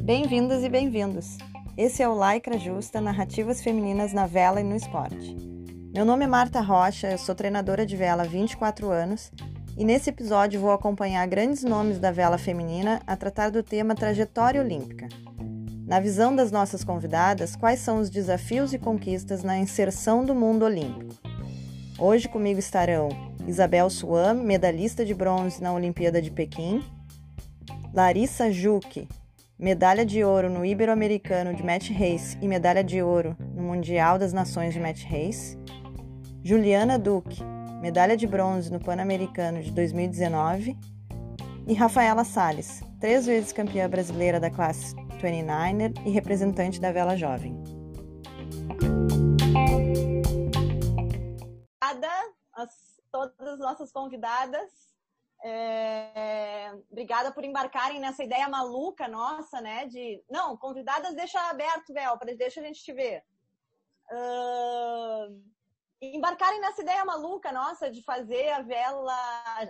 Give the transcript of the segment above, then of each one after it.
Bem-vindas e bem-vindos. Esse é o Laicra Justa, narrativas femininas na vela e no esporte. Meu nome é Marta Rocha, eu sou treinadora de vela há 24 anos e nesse episódio vou acompanhar grandes nomes da vela feminina a tratar do tema trajetória olímpica. Na visão das nossas convidadas, quais são os desafios e conquistas na inserção do mundo olímpico? Hoje comigo estarão Isabel Suam, medalhista de bronze na Olimpíada de Pequim, Larissa Juque, medalha de ouro no Ibero-Americano de Match Race e medalha de ouro no Mundial das Nações de Match Race. Juliana Duque, medalha de bronze no Pan-Americano de 2019. E Rafaela Sales, três vezes campeã brasileira da classe 29er e representante da vela jovem. Obrigada a todas as nossas convidadas é, obrigada por embarcarem nessa ideia maluca nossa, né? De não, convidadas deixa aberto, Vel, para deixa a gente te ver. Uh, embarcarem nessa ideia maluca nossa de fazer a vela,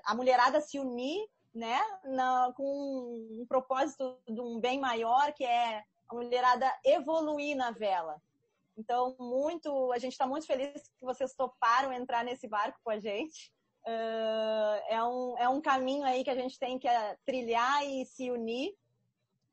a mulherada se unir, né? Na, com um propósito de um bem maior que é a mulherada evoluir na vela. Então, muito, a gente está muito feliz que vocês toparam entrar nesse barco com a gente. Uh, é, um, é um caminho aí que a gente tem que uh, trilhar e se unir.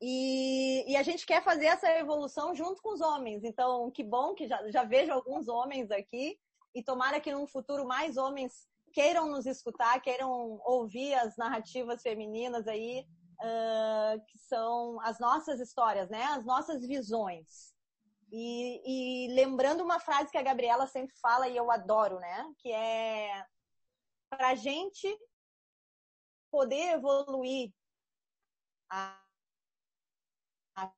E, e, a gente quer fazer essa evolução junto com os homens. Então, que bom que já, já vejo alguns homens aqui. E tomara que num futuro mais homens queiram nos escutar, queiram ouvir as narrativas femininas aí, uh, que são as nossas histórias, né? As nossas visões. E, e lembrando uma frase que a Gabriela sempre fala e eu adoro, né? Que é para a gente poder evoluir a, a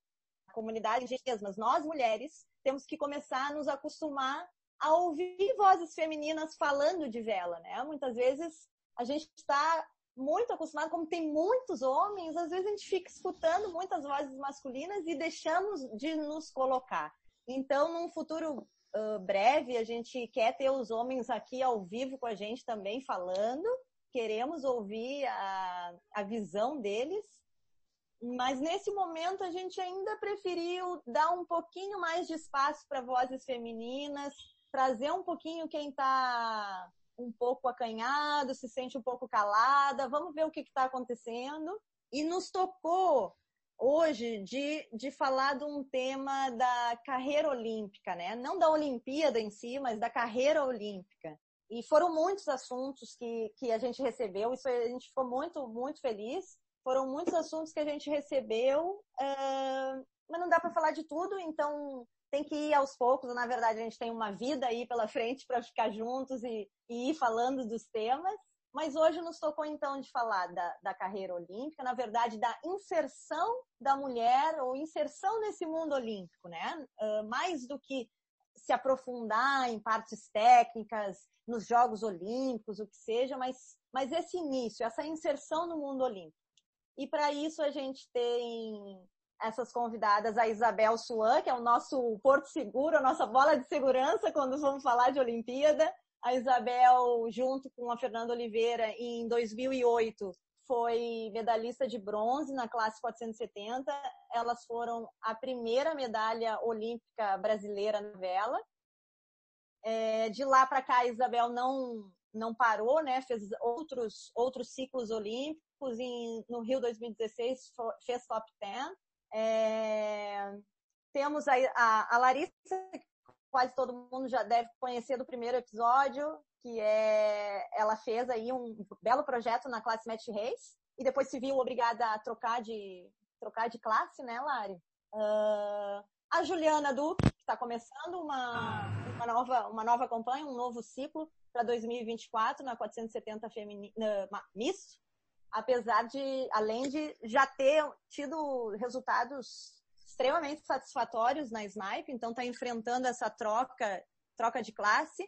comunidade mas nós mulheres temos que começar a nos acostumar a ouvir vozes femininas falando de vela, né? Muitas vezes a gente está muito acostumado, como tem muitos homens, às vezes a gente fica escutando muitas vozes masculinas e deixamos de nos colocar. Então, num futuro uh, breve. A gente quer ter os homens aqui ao vivo com a gente também falando. Queremos ouvir a, a visão deles. Mas nesse momento a gente ainda preferiu dar um pouquinho mais de espaço para vozes femininas, trazer um pouquinho quem está um pouco acanhado, se sente um pouco calada. Vamos ver o que está acontecendo. E nos tocou hoje de, de falar de um tema da carreira olímpica, né? Não da Olimpíada em si, mas da carreira olímpica. E foram muitos assuntos que, que a gente recebeu, isso a gente ficou muito, muito feliz. Foram muitos assuntos que a gente recebeu, uh, mas não dá para falar de tudo, então tem que ir aos poucos. Na verdade, a gente tem uma vida aí pela frente para ficar juntos e, e ir falando dos temas. Mas hoje nos tocou então de falar da, da carreira olímpica, na verdade, da inserção da mulher ou inserção nesse mundo olímpico, né? Uh, mais do que se aprofundar em partes técnicas, nos Jogos Olímpicos, o que seja, mas, mas esse início, essa inserção no mundo olímpico. E para isso a gente tem essas convidadas, a Isabel Suan, que é o nosso porto seguro, a nossa bola de segurança quando vamos falar de Olimpíada, a Isabel, junto com a Fernanda Oliveira, em 2008, foi medalhista de bronze na classe 470. Elas foram a primeira medalha olímpica brasileira na vela. É, de lá para cá, a Isabel não não parou, né? Fez outros outros ciclos olímpicos. Em, no Rio 2016 fez top 10. É, temos a, a, a Larissa, quase todo mundo já deve conhecer do primeiro episódio, que é ela fez aí um belo projeto na classe Match Race e depois se viu obrigada a trocar de trocar de classe, né, Lari? Uh, a Juliana Duque, que está começando uma, uma, nova, uma nova campanha, um novo ciclo para 2024 na 470 feminina, Miss, apesar de, além de já ter tido resultados extremamente satisfatórios na Snipe, então está enfrentando essa troca, troca de classe.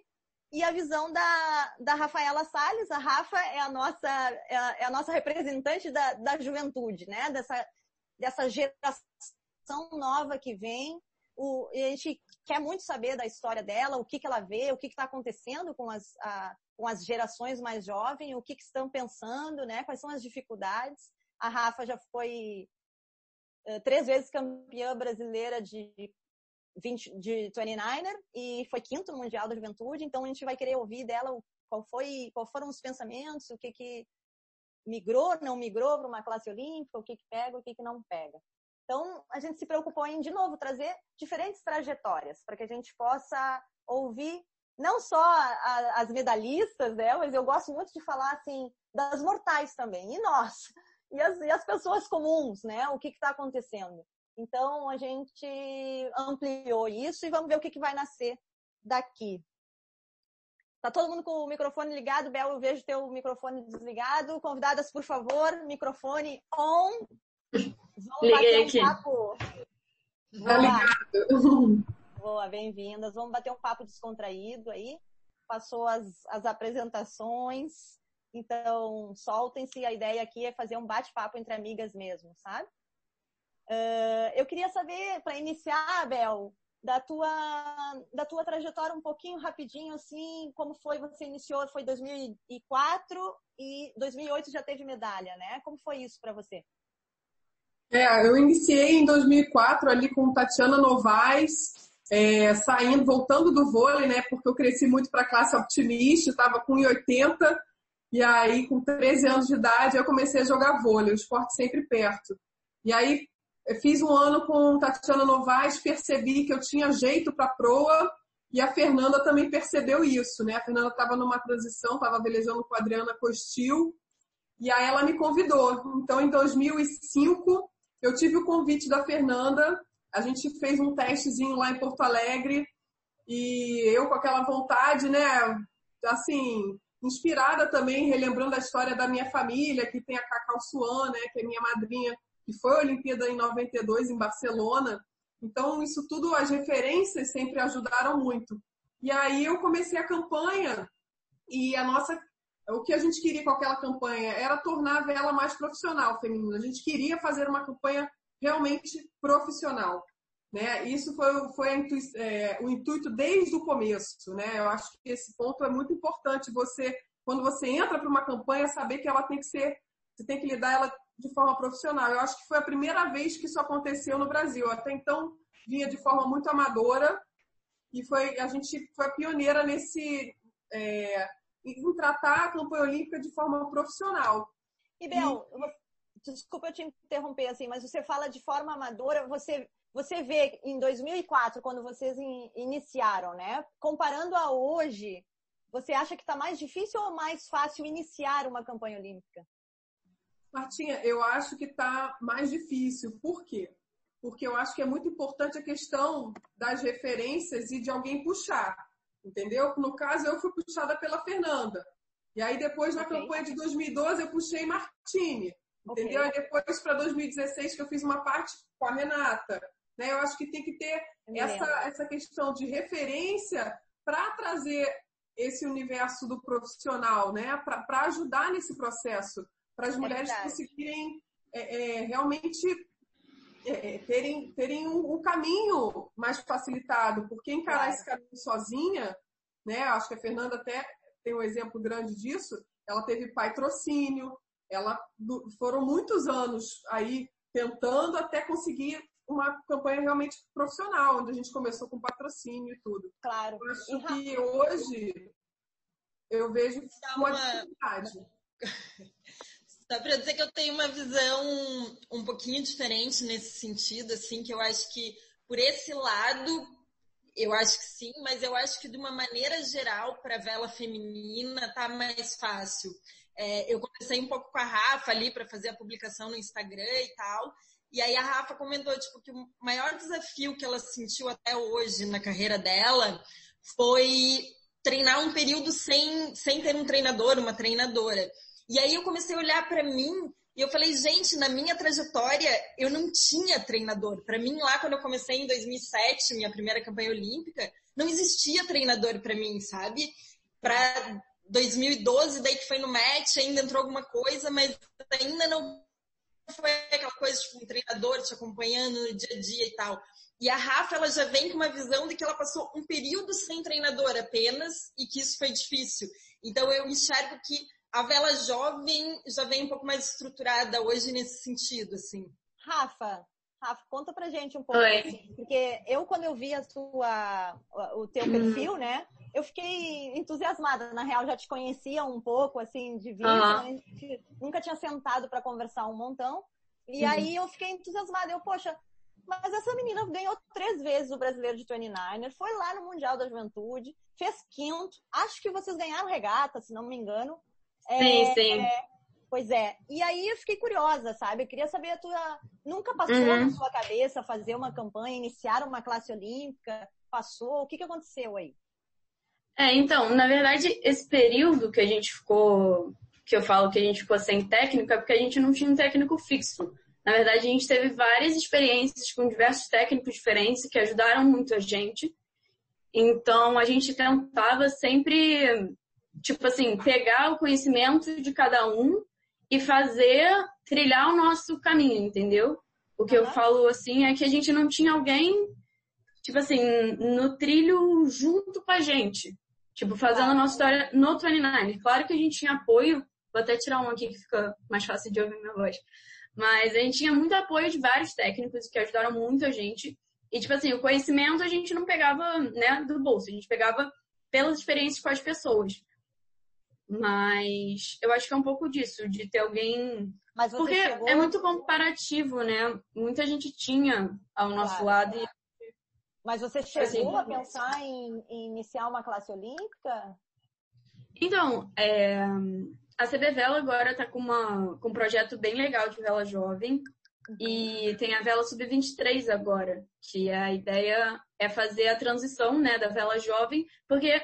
E a visão da, da Rafaela Salles, a Rafa é a nossa, é a, é a nossa representante da, da juventude, né? Dessa, dessa geração nova que vem. O, a gente quer muito saber da história dela, o que, que ela vê, o que está acontecendo com as, a, com as gerações mais jovens, o que, que estão pensando, né? Quais são as dificuldades. A Rafa já foi três vezes campeã brasileira de 20, de 29er e foi quinto no Mundial da Juventude, então a gente vai querer ouvir dela qual foi, qual foram os pensamentos, o que que migrou, não migrou para uma classe olímpica, o que que pega, o que que não pega. Então, a gente se preocupou em, de novo, trazer diferentes trajetórias para que a gente possa ouvir não só a, as medalhistas, né, mas eu gosto muito de falar, assim, das mortais também, e nós, e as, e as pessoas comuns, né, o que está acontecendo. Então, a gente ampliou isso e vamos ver o que, que vai nascer daqui. Tá todo mundo com o microfone ligado? Bel, eu vejo teu microfone desligado. Convidadas, por favor, microfone on. Vamos Liguei aqui. Um papo. Tá ligado. Boa, bem-vindas. Vamos bater um papo descontraído aí. Passou as, as apresentações. Então, soltem-se. A ideia aqui é fazer um bate-papo entre amigas mesmo, sabe? Uh, eu queria saber, para iniciar, Abel, da tua, da tua trajetória um pouquinho rapidinho, assim, como foi, você iniciou, foi 2004 e 2008 já teve medalha, né? Como foi isso para você? É, eu iniciei em 2004 ali com Tatiana Novaes, é, saindo, voltando do vôlei, né? Porque eu cresci muito para a classe optimista, estava com 1,80 e aí com 13 anos de idade eu comecei a jogar vôlei, o esporte sempre perto. E aí fiz um ano com Tatiana Novaes, percebi que eu tinha jeito para proa e a Fernanda também percebeu isso, né? A Fernanda estava numa transição, estava velejando com a Adriana Costil e aí ela me convidou. Então, em 2005, eu tive o convite da Fernanda, a gente fez um testezinho lá em Porto Alegre e eu com aquela vontade, né? Assim, inspirada também, relembrando a história da minha família, que tem a Cacau Suan, né? Que é minha madrinha que foi a Olimpíada em 92 em Barcelona. Então, isso tudo, as referências sempre ajudaram muito. E aí eu comecei a campanha e a nossa o que a gente queria com aquela campanha era tornar a vela mais profissional feminina. A gente queria fazer uma campanha realmente profissional. Né? Isso foi, foi intui, é, o intuito desde o começo. Né? Eu acho que esse ponto é muito importante. Você, quando você entra para uma campanha, saber que ela tem que ser, você tem que lidar ela de forma profissional. Eu acho que foi a primeira vez que isso aconteceu no Brasil. Até então vinha de forma muito amadora e foi a gente foi a pioneira nesse é, em tratar a campanha olímpica de forma profissional. E Bel, e... desculpa eu te interromper assim, mas você fala de forma amadora, você você vê em 2004 quando vocês in, iniciaram, né? Comparando a hoje, você acha que está mais difícil ou mais fácil iniciar uma campanha olímpica? Martinha, eu acho que está mais difícil. Por quê? Porque eu acho que é muito importante a questão das referências e de alguém puxar. Entendeu? No caso, eu fui puxada pela Fernanda. E aí, depois, na okay. campanha de 2012, eu puxei Martini. Entendeu? Okay. E depois, para 2016, que eu fiz uma parte com a Renata. Né? Eu acho que tem que ter essa, essa questão de referência para trazer esse universo do profissional, né? Para ajudar nesse processo para as é mulheres verdade. conseguirem é, é, realmente é, é, terem, terem um, um, caminho mais facilitado, porque encarar esse caminho sozinha, né? Acho que a Fernanda até tem um exemplo grande disso. Ela teve patrocínio, ela foram muitos anos aí tentando até conseguir uma campanha realmente profissional, onde a gente começou com patrocínio e tudo. Claro. Eu acho e que hoje eu vejo uma dificuldade. Dá para dizer que eu tenho uma visão um pouquinho diferente nesse sentido, assim, que eu acho que por esse lado, eu acho que sim, mas eu acho que de uma maneira geral, para a vela feminina, tá mais fácil. É, eu comecei um pouco com a Rafa ali para fazer a publicação no Instagram e tal. E aí a Rafa comentou, tipo, que o maior desafio que ela sentiu até hoje na carreira dela foi treinar um período sem, sem ter um treinador, uma treinadora. E aí eu comecei a olhar para mim e eu falei, gente, na minha trajetória eu não tinha treinador. Para mim lá quando eu comecei em 2007, minha primeira campanha olímpica, não existia treinador para mim, sabe? Para 2012, daí que foi no match, ainda entrou alguma coisa, mas ainda não foi aquela coisa, tipo, um treinador te acompanhando no dia a dia e tal. E a Rafa, ela já vem com uma visão de que ela passou um período sem treinador apenas e que isso foi difícil. Então eu enxergo que a vela jovem já vem um pouco mais estruturada hoje nesse sentido, assim. Rafa, Rafa, conta pra gente um pouco, assim, porque eu quando eu vi a sua, o teu perfil, né, eu fiquei entusiasmada. Na real, já te conhecia um pouco, assim, de vista, uhum. nunca tinha sentado para conversar um montão. E aí eu fiquei entusiasmada. Eu, poxa, mas essa menina ganhou três vezes o brasileiro de 29er, foi lá no Mundial da Juventude, fez quinto. Acho que vocês ganharam regata, se não me engano. Sim, é, sim. É, Pois é. E aí eu fiquei curiosa, sabe? Eu queria saber a tua. Nunca passou uhum. na sua cabeça fazer uma campanha, iniciar uma classe olímpica? Passou? O que, que aconteceu aí? É, então, na verdade, esse período que a gente ficou, que eu falo que a gente ficou sem técnico, é porque a gente não tinha um técnico fixo. Na verdade, a gente teve várias experiências com diversos técnicos diferentes que ajudaram muito a gente. Então, a gente tentava sempre, tipo assim, pegar o conhecimento de cada um e fazer trilhar o nosso caminho, entendeu? O que eu falo assim é que a gente não tinha alguém, tipo assim, no trilho junto com a gente. Tipo, fazendo a nossa história no 29. Claro que a gente tinha apoio, vou até tirar um aqui que fica mais fácil de ouvir minha voz. Mas a gente tinha muito apoio de vários técnicos que ajudaram muito a gente. E, tipo assim, o conhecimento a gente não pegava, né, do bolso, a gente pegava pelas experiências com as pessoas. Mas eu acho que é um pouco disso, de ter alguém. Porque chegou... é muito comparativo, né? Muita gente tinha ao nosso claro. lado. E... Mas você chegou a pensar em, em, iniciar uma classe olímpica? Então, é... a CB Vela agora está com, uma, com um projeto bem legal de vela jovem. Uhum. E tem a vela sub-23 agora, que a ideia é fazer a transição né, da vela jovem, porque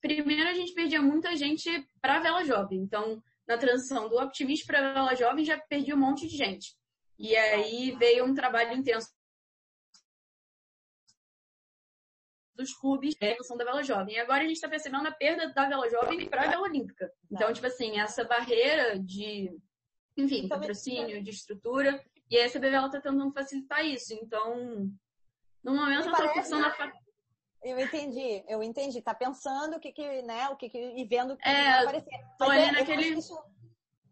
primeiro a gente perdia muita gente para a vela jovem. Então, na transição do optimista para a vela jovem, já perdi um monte de gente. E aí veio um trabalho intenso dos clubes de transição da vela jovem. E agora a gente está percebendo a perda da vela jovem para a vela olímpica. Então, tipo assim, essa barreira de, enfim, patrocínio, de estrutura, e a CBV está tentando facilitar isso. Então, no momento, a proporção da eu entendi, eu entendi. Tá pensando o que que, né, o que que, e vendo o que, é, vai aparecer. Mas é, naquele... isso,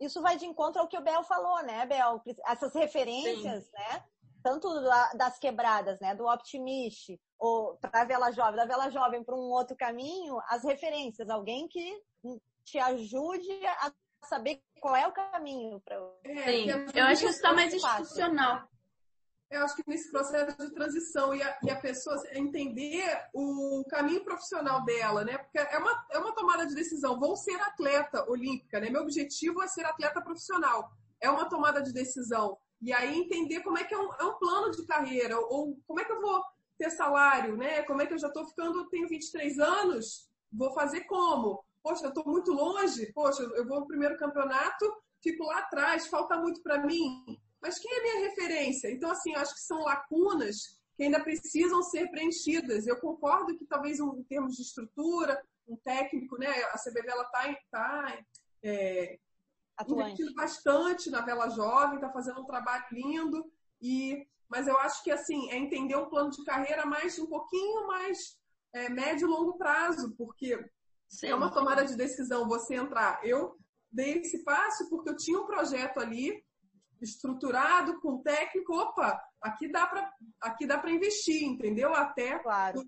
isso vai de encontro ao que o Bel falou, né, Bel? Essas referências, Sim. né? Tanto das quebradas, né, do Optimist, ou para a Vela Jovem, da Vela Jovem para um outro caminho, as referências, alguém que te ajude a saber qual é o caminho para. Sim, eu acho que isso está mais institucional eu acho que nesse processo de transição e a, e a, pessoa entender o caminho profissional dela, né? Porque é uma, é uma tomada de decisão. Vou ser atleta olímpica, né? Meu objetivo é ser atleta profissional. É uma tomada de decisão. E aí entender como é que é um, é um plano de carreira, ou como é que eu vou ter salário, né? Como é que eu já estou ficando, tenho 23 anos, vou fazer como? Poxa, eu estou muito longe, poxa, eu vou no primeiro campeonato, fico lá atrás, falta muito para mim mas quem é minha referência? Então, assim, acho que são lacunas que ainda precisam ser preenchidas. Eu concordo que talvez em termos de estrutura, um técnico, né? A CBV ela está tá, é, investindo bastante na vela jovem, está fazendo um trabalho lindo. E, mas eu acho que assim é entender um plano de carreira mais um pouquinho mais é, médio e longo prazo, porque Sim. é uma tomada de decisão você entrar. Eu dei esse passo porque eu tinha um projeto ali estruturado, com técnico, opa, aqui dá para aqui dá para investir, entendeu? Até claro.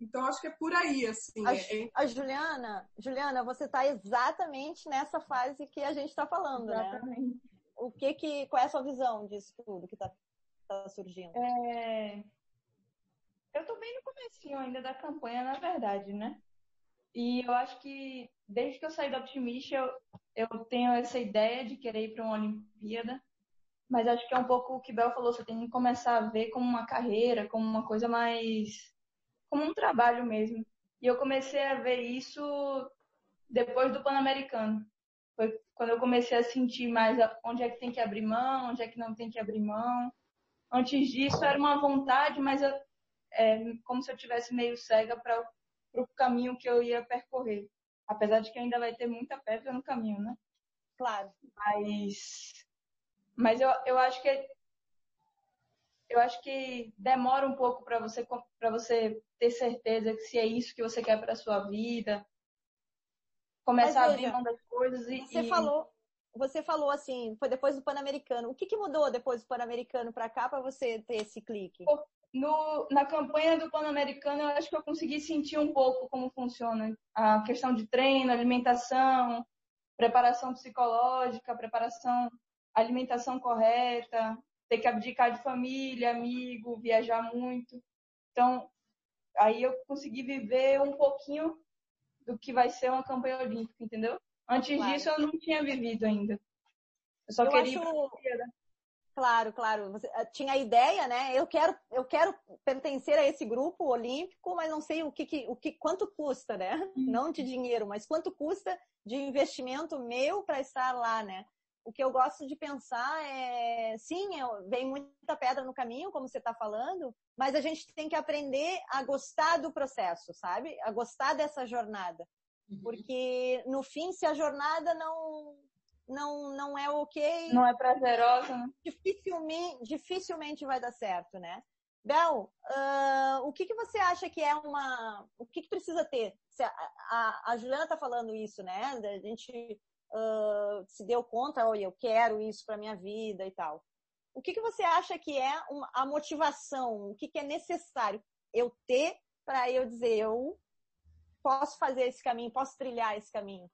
Então acho que é por aí, assim. A, é... a Juliana, Juliana, você está exatamente nessa fase que a gente está falando, né? exatamente. né? O que que, qual é a sua visão disso tudo que está tá surgindo? É... Eu estou bem no começo ainda da campanha, na verdade, né? E eu acho que desde que eu saí da Optimist, eu, eu tenho essa ideia de querer ir para uma Olimpíada. Mas acho que é um pouco o que Bel falou, você tem que começar a ver como uma carreira, como uma coisa mais. Como um trabalho mesmo. E eu comecei a ver isso depois do Pan-Americano. Foi quando eu comecei a sentir mais onde é que tem que abrir mão, onde é que não tem que abrir mão. Antes disso era uma vontade, mas eu, é como se eu tivesse meio cega para o caminho que eu ia percorrer. Apesar de que ainda vai ter muita pedra no caminho, né? Claro. Mas Mas eu, eu acho que eu acho que demora um pouco para você para você ter certeza que se é isso que você quer para sua vida, começar Mas, a abrir mão das coisas e você e... falou você falou assim, foi depois do Pan-Americano. O que, que mudou depois do Pan-Americano para cá para você ter esse clique? No, na campanha do Pan-Americano, eu acho que eu consegui sentir um pouco como funciona a questão de treino, alimentação, preparação psicológica, preparação, alimentação correta, ter que abdicar de família, amigo, viajar muito. Então, aí eu consegui viver um pouquinho do que vai ser uma campanha olímpica, entendeu? Antes claro. disso, eu não tinha vivido ainda. Eu só eu queria acho... Claro, claro. Você eh, tinha a ideia, né? Eu quero, eu quero pertencer a esse grupo olímpico, mas não sei o que, que o que, quanto custa, né? Hum. Não de dinheiro, mas quanto custa de investimento meu para estar lá, né? O que eu gosto de pensar é, sim, vem muita pedra no caminho, como você está falando, mas a gente tem que aprender a gostar do processo, sabe? A gostar dessa jornada. Uhum. Porque, no fim, se a jornada não, não, não é ok. Não é prazerosa, né? Dificilmente, dificilmente vai dar certo, né? Bel, uh, o que, que você acha que é uma. O que, que precisa ter? A, a, a Juliana está falando isso, né? A gente uh, se deu conta, olha, eu quero isso para minha vida e tal. O que, que você acha que é uma, a motivação? O que, que é necessário eu ter para eu dizer, eu posso fazer esse caminho, posso trilhar esse caminho?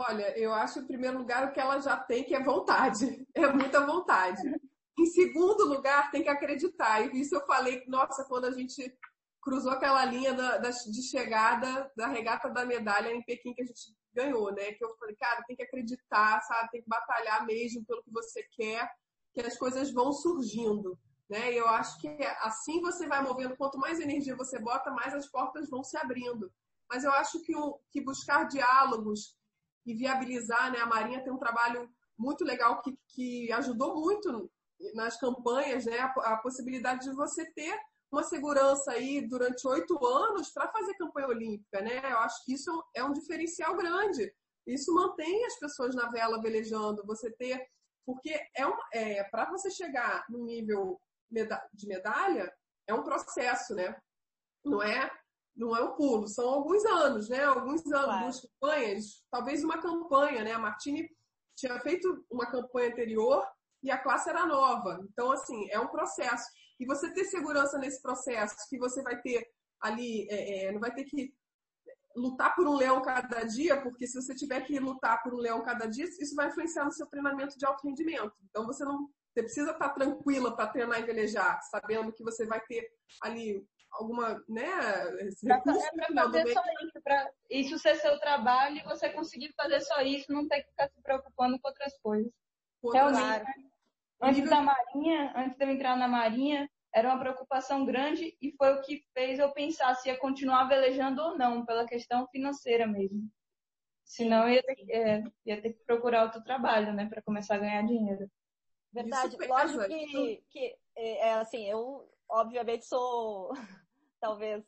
Olha, eu acho, em primeiro lugar, o que ela já tem, que é vontade. É muita vontade. Em segundo lugar, tem que acreditar. E isso eu falei, nossa, quando a gente cruzou aquela linha da, da, de chegada da regata da medalha em Pequim que a gente ganhou, né? Que eu falei, cara, tem que acreditar, sabe? Tem que batalhar mesmo pelo que você quer, que as coisas vão surgindo, né? E eu acho que assim você vai movendo, quanto mais energia você bota, mais as portas vão se abrindo. Mas eu acho que, o, que buscar diálogos e viabilizar, né? A Marinha tem um trabalho muito legal que, que ajudou muito nas campanhas, né? A, a possibilidade de você ter uma segurança aí durante oito anos para fazer campanha olímpica, né? Eu acho que isso é um diferencial grande. Isso mantém as pessoas na vela velejando. Você ter, porque é, um, é para você chegar no nível de medalha é um processo, né? Não é não é um pulo, são alguns anos, né? Alguns anos, claro. algumas campanhas, talvez uma campanha, né? A Martini tinha feito uma campanha anterior e a classe era nova. Então, assim, é um processo. E você ter segurança nesse processo, que você vai ter ali, é, é, não vai ter que lutar por um leão cada dia, porque se você tiver que lutar por um leão cada dia, isso vai influenciar no seu treinamento de alto rendimento. Então, você não você precisa estar tranquila para treinar e velejar, sabendo que você vai ter ali alguma, né, pra, é para fazer só isso, para isso ser seu trabalho e você conseguir fazer só isso, não ter que ficar se preocupando com outras coisas. Realmente. Antes da Marinha, antes de eu entrar na Marinha, era uma preocupação grande e foi o que fez eu pensar se ia continuar velejando ou não, pela questão financeira mesmo. Senão ia ter, é, ia ter que procurar outro trabalho, né, para começar a ganhar dinheiro. Verdade. Lógico que, que é, é assim, eu obviamente sou, talvez,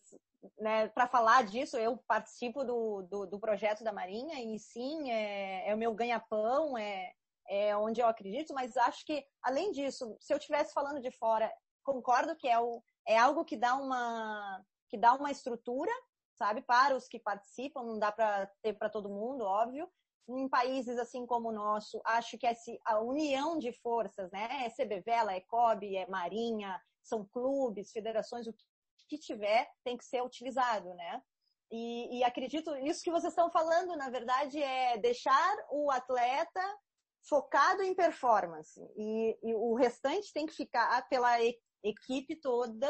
né, para falar disso, eu participo do, do, do, projeto da Marinha e sim, é, é o meu ganha-pão, é, é onde eu acredito, mas acho que, além disso, se eu estivesse falando de fora, concordo que é, o, é algo que dá uma, que dá uma estrutura, sabe, para os que participam, não dá para ter para todo mundo, óbvio, em países assim como o nosso, acho que a união de forças, né? É CBVela, é COB, é Marinha, são clubes, federações, o que tiver tem que ser utilizado, né? E, e acredito, isso que vocês estão falando, na verdade, é deixar o atleta focado em performance. E, e o restante tem que ficar pela equipe toda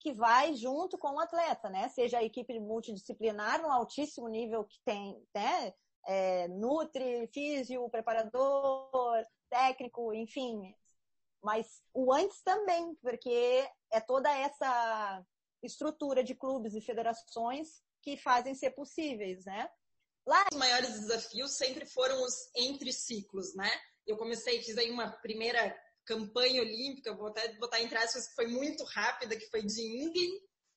que vai junto com o atleta, né? Seja a equipe multidisciplinar no altíssimo nível que tem, né? É, nutri, físio, preparador, técnico, enfim, mas o antes também, porque é toda essa estrutura de clubes e federações que fazem ser possíveis, né? Lá... Os maiores desafios sempre foram os entre ciclos, né? Eu comecei, fiz aí uma primeira campanha olímpica, vou até botar entre aspas, que foi muito rápida, que foi de Inglen,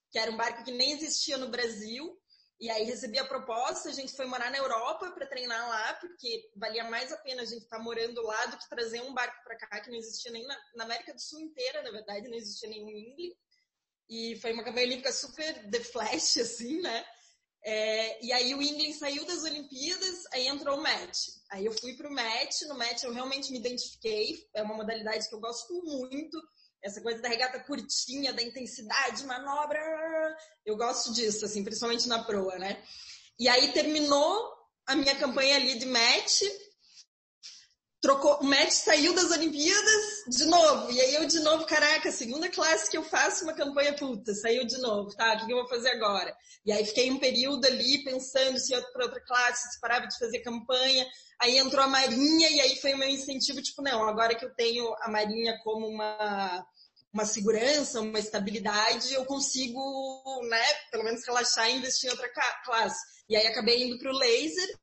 que era um barco que nem existia no Brasil. E aí recebi a proposta, a gente foi morar na Europa para treinar lá, porque valia mais a pena a gente estar tá morando lá do que trazer um barco para cá, que não existia nem na, na, América do Sul inteira, na verdade, não existia nenhum Ingle. E foi uma campanha olímpica super The Flash, assim, né? É, e aí o England saiu das Olimpíadas, aí entrou o match. Aí eu fui pro match, no match eu realmente me identifiquei, é uma modalidade que eu gosto muito, essa coisa da regata curtinha, da intensidade, manobra, eu gosto disso, assim, principalmente na proa, né? E aí terminou a minha campanha ali de match, trocou, o match saiu das Olimpíadas de novo. E aí eu de novo, caraca, segunda classe que eu faço uma campanha puta, saiu de novo, tá? O que eu vou fazer agora? E aí fiquei um período ali pensando se ia para outra classe, se parava de fazer campanha. Aí entrou a Marinha e aí foi o meu incentivo, tipo, não, agora que eu tenho a Marinha como uma uma segurança, uma estabilidade, eu consigo, né, pelo menos relaxar e investir em outra classe. E aí acabei indo para o laser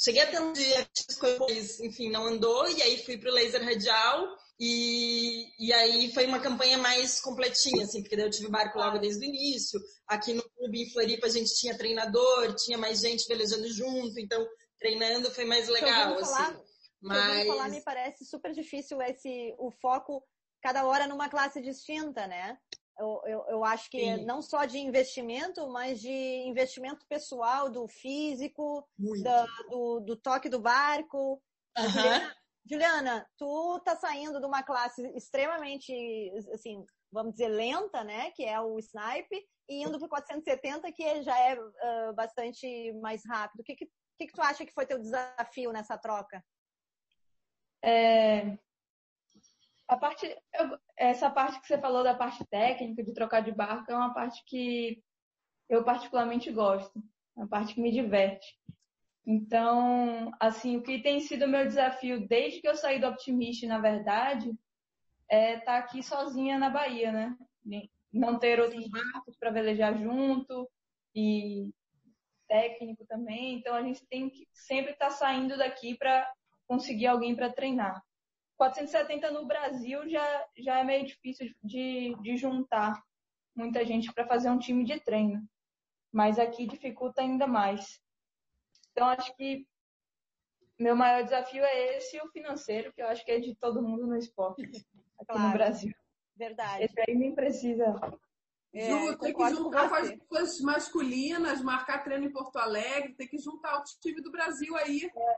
Cheguei a ter um dia que enfim, não andou, e aí fui pro laser radial, e, e aí foi uma campanha mais completinha, assim, porque daí eu tive barco logo desde o início. Aqui no clube em Floripa a gente tinha treinador, tinha mais gente velejando junto, então treinando foi mais legal, assim. Falar, Mas... falar, me parece super difícil esse, o foco cada hora numa classe distinta, né? Eu, eu, eu acho que Sim. não só de investimento, mas de investimento pessoal, do físico, da, do, do, toque do barco. Uhum. Juliana, Juliana, tu tá saindo de uma classe extremamente, assim, vamos dizer, lenta, né? Que é o snipe, e indo para 470, que já é uh, bastante mais rápido. O que, que, que, que tu acha que foi teu desafio nessa troca? É, a parte, eu, essa parte que você falou da parte técnica, de trocar de barco, é uma parte que eu particularmente gosto, é uma parte que me diverte. Então, assim, o que tem sido o meu desafio desde que eu saí do Optimist, na verdade, é estar tá aqui sozinha na Bahia, né? Não ter outros barcos para velejar junto e técnico também. Então, a gente tem que sempre estar tá saindo daqui para conseguir alguém para treinar. 470 no Brasil já, já é meio difícil de, de juntar muita gente para fazer um time de treino. Mas aqui dificulta ainda mais. Então, acho que meu maior desafio é esse e o financeiro, que eu acho que é de todo mundo no esporte, aqui claro. no Brasil. Verdade. Esse aí nem precisa. É, Ju, tem que juntar com as coisas masculinas, marcar treino em Porto Alegre, tem que juntar o time do Brasil aí. É.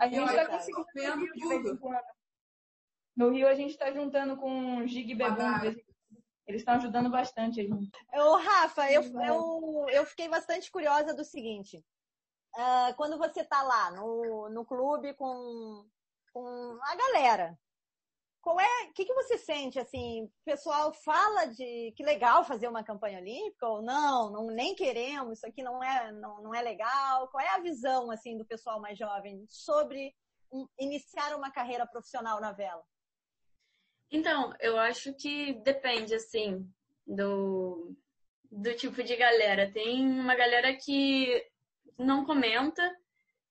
A gente está conseguindo tudo. No Rio a gente está juntando com Gig Bebum. Eles estão ajudando bastante a gente. Ô, Rafa, eu, eu, eu fiquei bastante curiosa do seguinte. Uh, quando você está lá no, no clube com, com a galera, qual é, o que, que você sente assim? O pessoal fala de que legal fazer uma campanha olímpica ou não, não nem queremos, isso aqui não é, não, não é legal. Qual é a visão assim do pessoal mais jovem sobre um, iniciar uma carreira profissional na vela? Então, eu acho que depende, assim, do, do tipo de galera. Tem uma galera que não comenta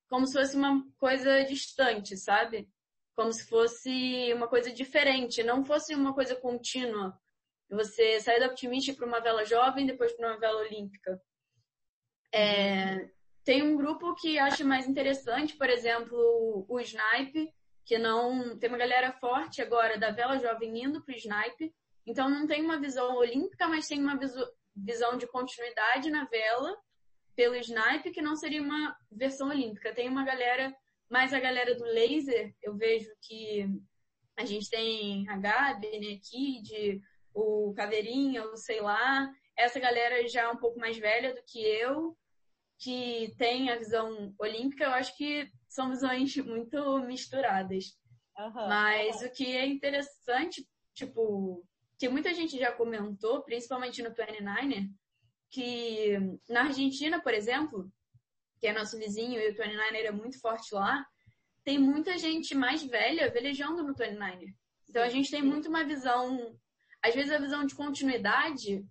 como se fosse uma coisa distante, sabe? Como se fosse uma coisa diferente, não fosse uma coisa contínua. Você sair da Optimist para uma vela jovem, depois para uma vela olímpica. É, tem um grupo que acha mais interessante, por exemplo, o Snipe, que não tem uma galera forte agora da vela jovem indo para o snipe, então não tem uma visão olímpica, mas tem uma visão de continuidade na vela pelo snipe, que não seria uma versão olímpica. Tem uma galera, mais a galera do laser, eu vejo que a gente tem a Gabi, né, Kid, o Caveirinha, o sei lá, essa galera já é um pouco mais velha do que eu, que tem a visão olímpica, eu acho que são visões muito misturadas. Uhum, Mas uhum. o que é interessante, tipo, que muita gente já comentou, principalmente no 29er, que na Argentina, por exemplo, que é nosso vizinho e o 29er é muito forte lá, tem muita gente mais velha velejando no 29er. Então a gente tem muito uma visão, às vezes a visão de continuidade,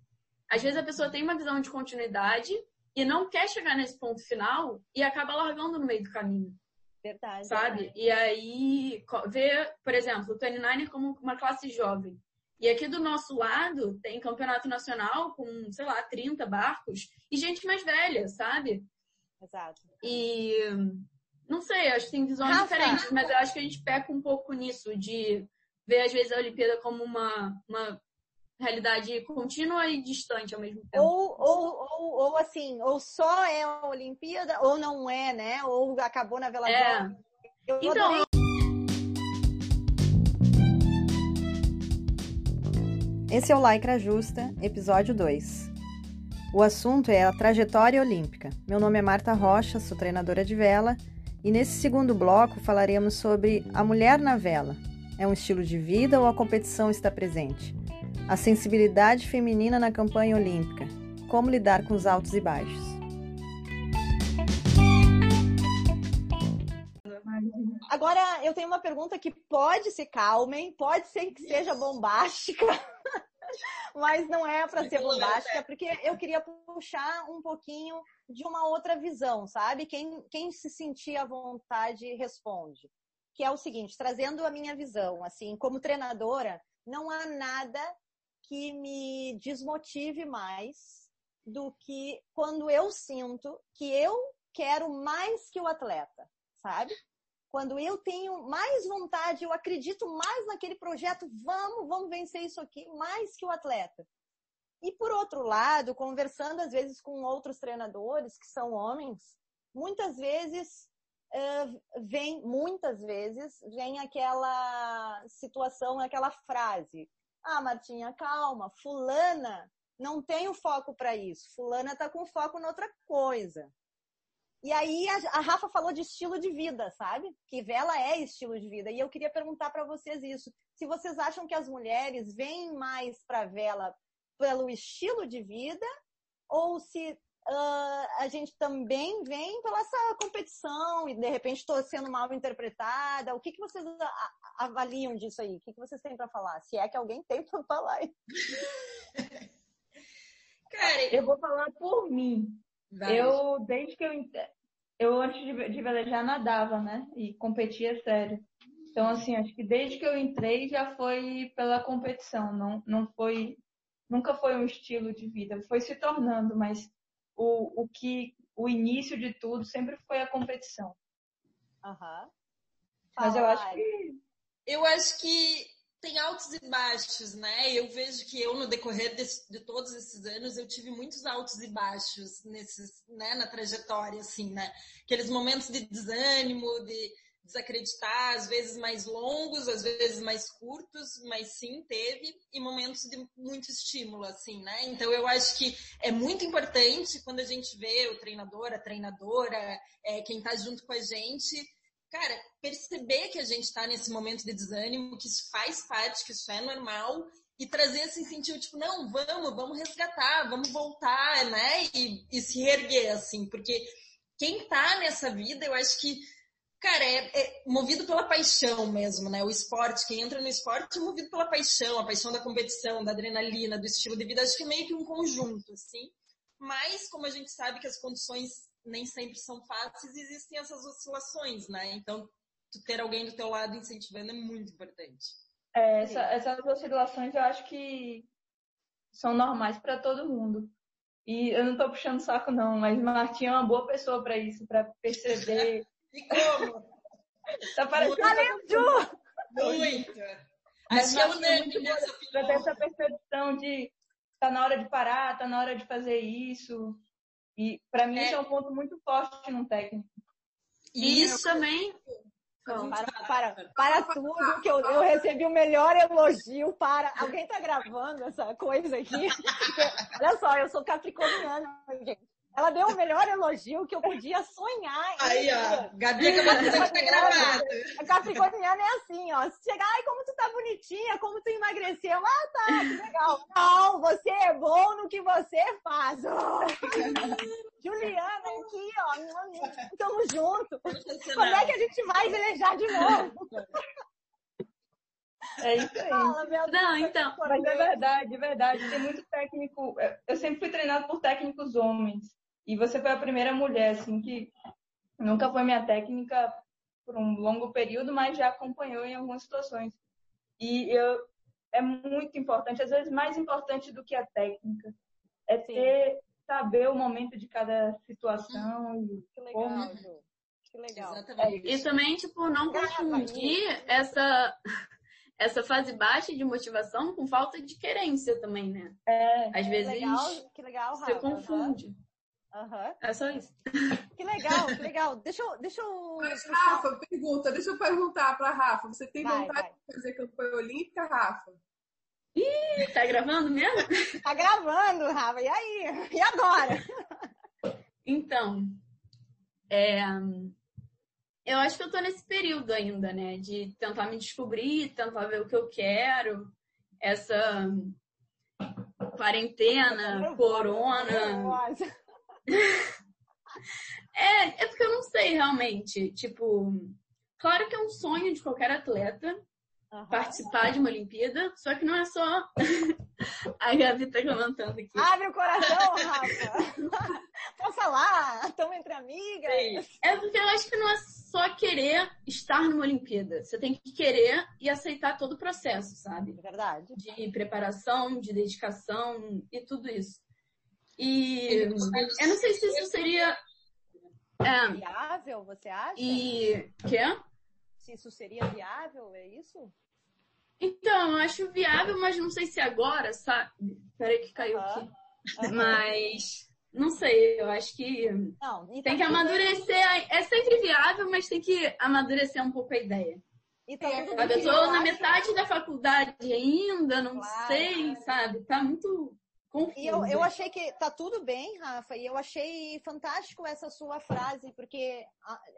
às vezes a pessoa tem uma visão de continuidade e não quer chegar nesse ponto final e acaba largando no meio do caminho. Verdade. Sabe? E aí, ver, por exemplo, o 29 como uma classe jovem. E aqui do nosso lado tem campeonato nacional com, sei lá, 30 barcos e gente mais velha, sabe? Exato. E não sei, acho que tem visões Rafa. diferentes, mas eu acho que a gente peca um pouco nisso, de ver às vezes a Olimpíada como uma, uma realidade contínua e distante ao mesmo tempo. Ou, ou, ou, ou assim, ou só é a Olimpíada, ou não é, né? Ou acabou na vela É. Eu Então, adorei Esse é o Lycra Justa, episódio 2. O assunto é a trajetória olímpica. Meu nome é Marta Rocha, sou treinadora de vela, e nesse segundo bloco falaremos sobre a mulher na vela. É um estilo de vida ou a competição está presente? A sensibilidade feminina na campanha olímpica. Como lidar com os altos e baixos? Agora, eu tenho uma pergunta que pode ser calmem, pode ser que seja bombástica, mas não é para ser bombástica, porque eu queria puxar um pouquinho de uma outra visão, sabe? Quem, quem se sentir à vontade responde. Que é o seguinte, trazendo a minha visão, assim, como treinadora, não há nada que me desmotive mais do que quando eu sinto que eu quero mais que o atleta, sabe? Quando eu tenho mais vontade, eu acredito mais naquele projeto, vamos, vamos vencer isso aqui, mais que o atleta. E por outro lado, conversando às vezes com outros treinadores que são homens, muitas vezes uh, vem, muitas vezes vem aquela situação, aquela frase: "Ah, Martinha, calma, fulana não tem o foco para isso. Fulana tá com foco em outra coisa." E aí a, a, Rafa falou de estilo de vida, sabe? Que vela é estilo de vida. E eu queria perguntar para vocês isso. Se vocês acham que as mulheres vêm mais para vela pelo estilo de vida ou se uh, a gente também vem pela essa competição e de repente estou sendo mal interpretada. O que, que vocês avaliam disso aí? O que, que vocês têm para falar? Se é que alguém tem para falar. Cara, eu vou falar por mim. Vai. Eu, desde que eu, eu antes de, de velejar nadava, né? E competia sério. Então, assim, acho que desde que eu entrei já foi pela competição, não, não foi, nunca foi um estilo de vida, foi se tornando, mas o, o que, o início de tudo sempre foi a competição. Uhum. Mas eu acho que... Eu acho que tem altos e baixos, né? Eu vejo que eu, no decorrer de, de, todos esses anos, eu tive muitos altos e baixos nesses, né, na trajetória, assim, né? Aqueles momentos de desânimo, de desacreditar, às vezes mais longos, às vezes mais curtos, mas sim teve, e momentos de muito estímulo, assim, né? Então eu acho que é muito importante quando a gente vê o treinador, a treinadora, é, quem tá junto com a gente, cara, perceber que a gente está nesse momento de desânimo, que isso faz parte, que isso é normal, e trazer esse incentivo, tipo, não, vamos, vamos resgatar, vamos voltar, né? E, e se erguer, assim, porque quem tá nessa vida, eu acho que, cara, é, é, movido pela paixão mesmo, né? O esporte, quem entra no esporte é movido pela paixão, a paixão da competição, da adrenalina, do estilo de vida, acho que é meio que um conjunto, assim. Mas, como a gente sabe que as condições nem sempre são fáceis e existem essas oscilações, né? Então, tu ter alguém do teu lado incentivando é muito importante. É, essa, essas oscilações eu acho que são normais para todo mundo. E eu não tô puxando saco não, mas Martinha é uma boa pessoa para isso, para perceber. e como? tá parecendo. Valeu, Muito! Acho que é unânime nessa opinião. Pra ter essa percepção de tá na hora de parar, tá na hora de fazer isso. E para mim é. isso é um ponto muito forte num técnico. E isso também. Não, para, para, para tudo, que eu, eu recebi o melhor elogio para. Alguém tá gravando essa coisa aqui? Porque, olha só, eu sou capricorniana, gente. Ela deu o melhor elogio que eu podia sonhar. Aí, ó. Gabi acabou de dizer que tá gravado. A Capricorniana é assim, ó. Se chegar, ai, como tu tá bonitinha, como tu emagreceu. Ah, tá, que legal. Não, você é bom no que você faz. Juliana aqui, ó. Meu amigo, tamo junto. Quando é que a gente vai velejar de novo? É isso aí. Fala, meu Não, então. Mas é verdade, é verdade. Tem muito técnico. Eu sempre fui treinado por técnicos homens. E você foi a primeira mulher, assim, que nunca foi minha técnica por um longo período, mas já acompanhou em algumas situações. E eu, é muito importante, às vezes mais importante do que a técnica. É Sim. ter, saber o momento de cada situação e que legal, como... Ju. Que legal. É e também, tipo, não confundir essa, essa fase baixa de motivação com falta de querência também, né? É. Às vezes que legal, que legal, você confunde. Uhum. É só isso. Que legal, que legal. Deixa eu. Deixa eu... Mas, Rafa, pergunta, deixa eu perguntar para Rafa. Você tem vai, vontade vai. de fazer campanha olímpica, Rafa? Ih, tá gravando mesmo? Tá gravando, Rafa. E aí? E agora? Então, é, eu acho que eu tô nesse período ainda, né? De tentar me descobrir, tentar ver o que eu quero. Essa quarentena, corona. É, é porque eu não sei realmente. Tipo, claro que é um sonho de qualquer atleta Uhum. participar de uma Olimpíada, só que não é só. a Gabi tá comentando aqui. Abre o coração, Rafa! Posso falar? Estamos entre amigas. Sim. É porque eu acho que não é só querer estar numa Olimpíada. Você tem que querer e aceitar todo o processo, sabe? É verdade. De preparação, de dedicação e tudo isso. E eu não sei se isso seria. É, viável, você acha? E. Quê? se isso seria viável, é isso? Então, eu acho viável, mas não sei se agora, sabe? Peraí que caiu aqui. Mas não sei, eu acho que não, tem tá que amadurecer. É sempre viável, mas tem que amadurecer um pouco a ideia. E tá é, sabe, eu tô na metade da faculdade ainda, não claro. sei, sabe? Tá muito E eu, eu achei que tá tudo bem, Rafa, e eu achei fantástico essa sua frase, porque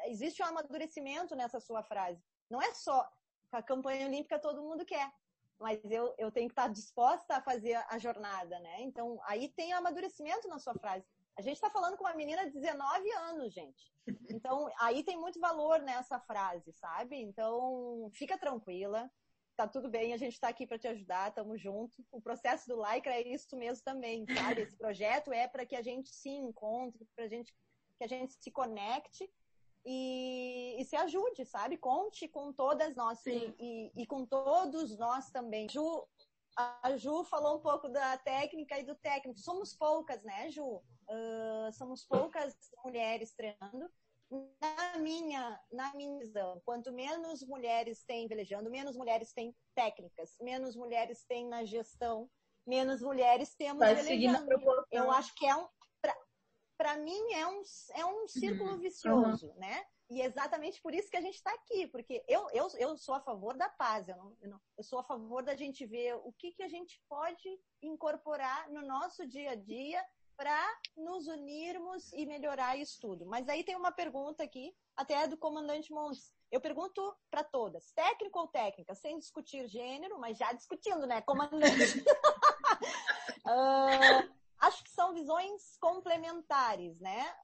existe um amadurecimento nessa sua frase. Não é só a campanha olímpica todo mundo quer, mas eu, eu tenho que estar disposta a fazer a jornada, né? Então, aí tem amadurecimento na sua frase. A gente está falando com uma menina de 19 anos, gente. Então, aí tem muito valor nessa frase, sabe? Então, fica tranquila tá tudo bem, a gente está aqui para te ajudar, estamos juntos. O processo do Lycra é isso mesmo também, sabe? Esse projeto é para que a gente se encontre, para gente que a gente se conecte e, e, se ajude, sabe? Conte com todas nós e, e, e, com todos nós também. Ju, a Ju falou um pouco da técnica e do técnico. Somos poucas, né, Ju? Uh, somos poucas mulheres treinando na minha, na minha visão, quanto menos mulheres têm velejando, menos mulheres têm técnicas, menos mulheres têm na gestão, menos mulheres temos Vai velejando. Eu acho que é um, para mim é um, é um círculo uhum. vicioso, uhum. né? E é exatamente por isso que a gente está aqui, porque eu, eu, eu sou a favor da paz, eu, não, eu, não, eu sou a favor da gente ver o que, que a gente pode incorporar no nosso dia a dia para nos unirmos e melhorar isso tudo. Mas aí tem uma pergunta aqui, até do comandante Montes. Eu pergunto para todas, técnico ou técnica, sem discutir gênero, mas já discutindo, né, comandante? uh, acho que são visões complementares, né?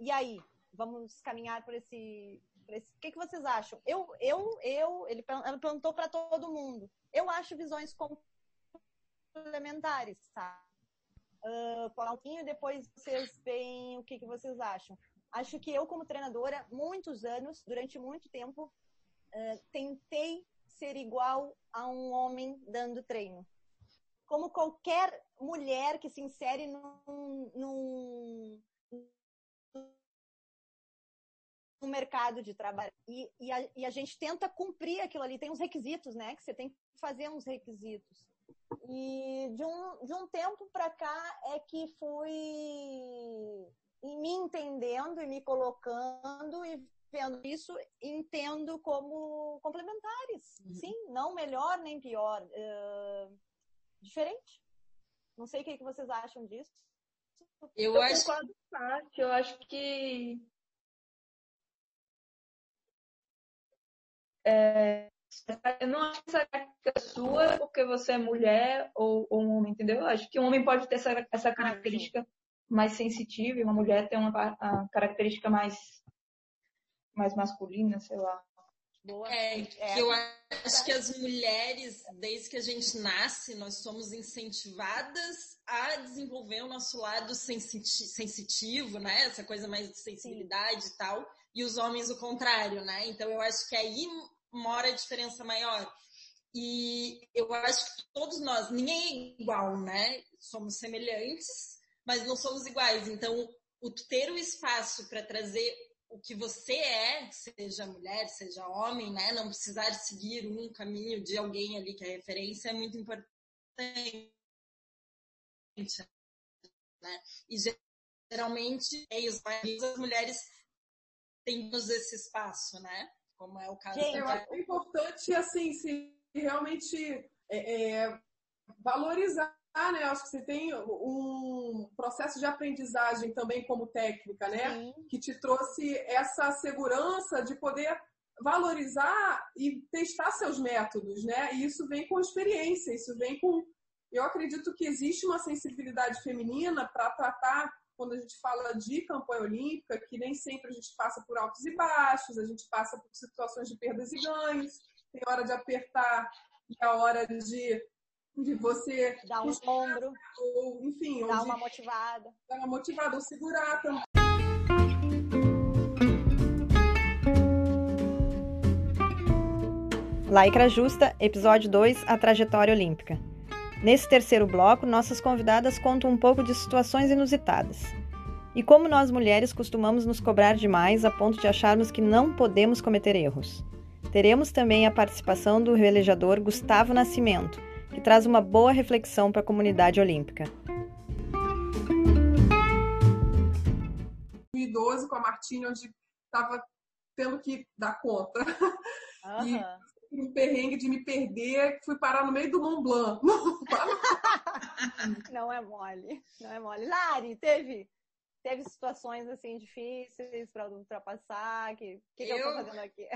E aí, vamos caminhar por esse, por esse... O que, que vocês acham? Eu, eu, eu, ele perguntou para todo mundo. Eu acho visões complementares, sabe? Uh, falar um pouquinho e depois vocês veem o que, que vocês acham. Acho que eu, como treinadora, muitos anos, durante muito tempo, uh, tentei ser igual a um homem dando treino. Como qualquer mulher que se insere num, num, no mercado de trabalho. E, e, a, e, a, gente tenta cumprir aquilo ali. Tem uns requisitos, né? Que você tem que fazer uns requisitos. E de um, de um tempo para cá é que fui me entendendo e me colocando e vendo isso, entendo como complementares. Uhum. Sim, não melhor nem pior. Uh, diferente. Não sei o que, que vocês acham disso. Eu, eu acho que eu acho que é, não acho essa característica sua porque você é mulher ou, ou, um homem, entendeu? Eu acho que um homem pode ter essa, essa característica mais sensitiva e uma mulher tem uma a característica mais, mais masculina, sei lá. Boa. É, é, eu acho que as mulheres, desde que a gente nasce, nós somos incentivadas a desenvolver o nosso lado sensitivo, né? Essa coisa mais de sensibilidade Sim. e tal. E os homens o contrário, né? Então eu acho que aí mora a diferença maior. E eu acho que todos nós, ninguém é igual, né? Somos semelhantes, mas não somos iguais. Então, o ter o espaço para trazer o que você é, seja mulher, seja homem, né? Não precisar seguir um caminho de alguém ali que é referência é muito importante. Né? E geralmente, é as mulheres têm esse espaço, né? Como é o caso. Gente, eu acho importante, assim, se realmente é, é, valorizar né? Eu acho que você tem um processo de aprendizagem também como técnica, né? Sim. Que te trouxe essa segurança de poder valorizar e testar seus métodos, né? E isso vem com experiência, isso vem com. Eu acredito que existe uma sensibilidade feminina para tratar quando a gente fala de campanha olímpica, que nem sempre a gente passa por altos e baixos, a gente passa por situações de perdas e ganhos, tem hora de apertar e a hora de de você dar um ombro, ou enfim, dar uma motivada, dar uma motivada ou segurar também. Laicra Justa, episódio 2, a trajetória olímpica. Nesse terceiro bloco, nossas convidadas contam um pouco de situações inusitadas. E como nós mulheres costumamos nos cobrar demais a ponto de acharmos que não podemos cometer erros. Teremos também a participação do relejador Gustavo Nascimento, que traz uma boa reflexão para a comunidade olímpica. 2012 com a Martina, onde estava tendo que dar conta. Uhum. E um perrengue de me perder, fui parar no meio do Mont Blanc. não é mole, não é mole. Lari, teve, teve situações assim difíceis para ultrapassar? O que, que, que eu... eu tô fazendo aqui?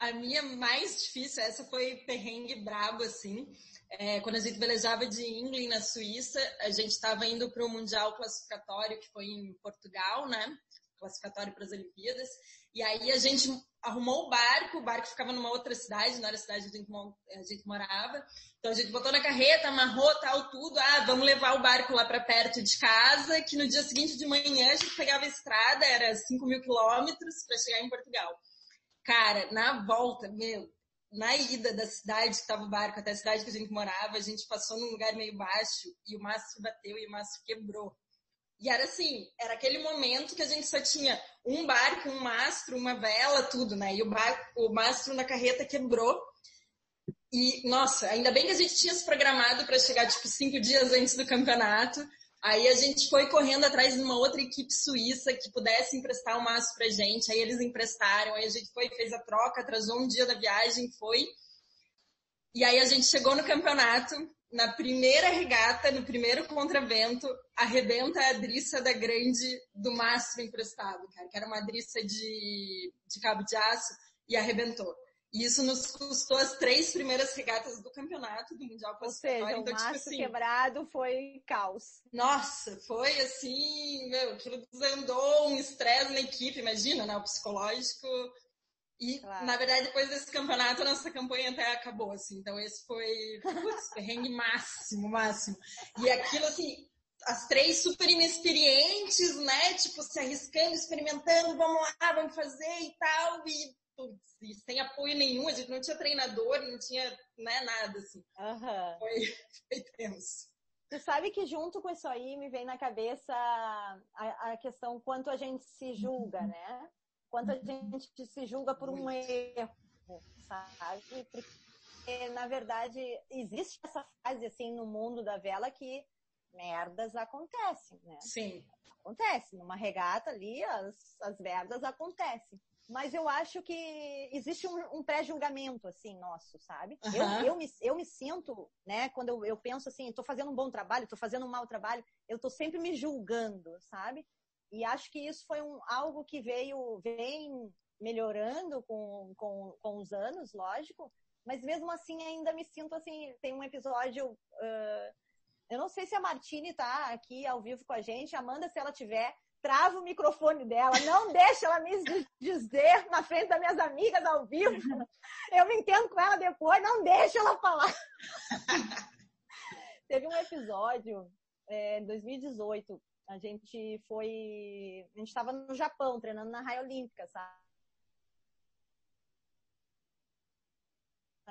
A minha mais difícil, essa foi perrengue brabo, assim. É, quando a gente velejava de England na Suíça, a gente estava indo para o Mundial Classificatório, que foi em Portugal, né? Classificatório para as Olimpíadas. E aí a gente arrumou o barco, o barco ficava numa outra cidade, não era a cidade onde a gente morava. Então a gente botou na carreta, amarrou tal, tudo. Ah, vamos levar o barco lá para perto de casa, que no dia seguinte de manhã a gente pegava a estrada, era 5 mil quilômetros para chegar em Portugal. Cara, na volta, meu, na ida da cidade, que estava o barco até a cidade que a gente morava, a gente passou num lugar meio baixo e o mastro bateu e o mastro quebrou. E era assim, era aquele momento que a gente só tinha um barco, um mastro, uma vela, tudo, né? E o, barco, o mastro na carreta quebrou. E, nossa, ainda bem que a gente tinha se programado para chegar, tipo, cinco dias antes do campeonato. Aí a gente foi correndo atrás de uma outra equipe suíça que pudesse emprestar o maço pra gente. Aí eles emprestaram, aí a gente foi, fez a troca, atrasou um dia da viagem, foi. E aí a gente chegou no campeonato, na primeira regata, no primeiro contravento, arrebenta a driça da grande do mastro emprestado, cara, que era uma driça de, de cabo de aço, e arrebentou. E isso nos custou as três primeiras regatas do campeonato, do Mundial Classificatório. Então, o tipo assim, quebrado foi caos. Nossa, foi assim, meu, aquilo desandou um estresse na equipe, imagina, né? O psicológico. E, claro. na verdade, depois desse campeonato, a nossa campanha até acabou, assim. Então, esse foi, putz, perrengue máximo, máximo. E aquilo, assim, as três super inexperientes, né? Tipo, se arriscando, experimentando, vamos lá, vamos fazer e tal. E putz, e sem apoio nenhum, a gente não tinha treinador, não tinha né, nada, assim. Uhum. Foi, foi tenso. Tu sabe que junto com isso aí me vem na cabeça a, a questão quanto a gente se julga, né? Quanto a gente se julga por um erro, sabe? Porque, na verdade, existe essa fase, assim, no mundo da vela que merdas acontecem, né? Sim. Acontece. Numa regata ali, as, as merdas acontecem. Mas eu acho que existe um, um pré-julgamento, assim, nosso, sabe? Uhum. Eu, eu, me, eu me sinto, né, quando eu, eu penso assim, estou fazendo um bom trabalho, estou fazendo um mau trabalho, eu estou sempre me julgando, sabe? E acho que isso foi um, algo que veio, vem melhorando com, com, com os anos, lógico, mas mesmo assim ainda me sinto assim, tem um episódio, uh, eu não sei se a Martine tá aqui ao vivo com a gente, Amanda, se ela tiver, trava o microfone dela, não deixa ela me dizer na frente das minhas amigas ao vivo. Eu me entendo com ela depois, não deixa ela falar. Teve um episódio é, em 2018, a gente foi, a gente estava no Japão treinando na raia olímpica, sabe?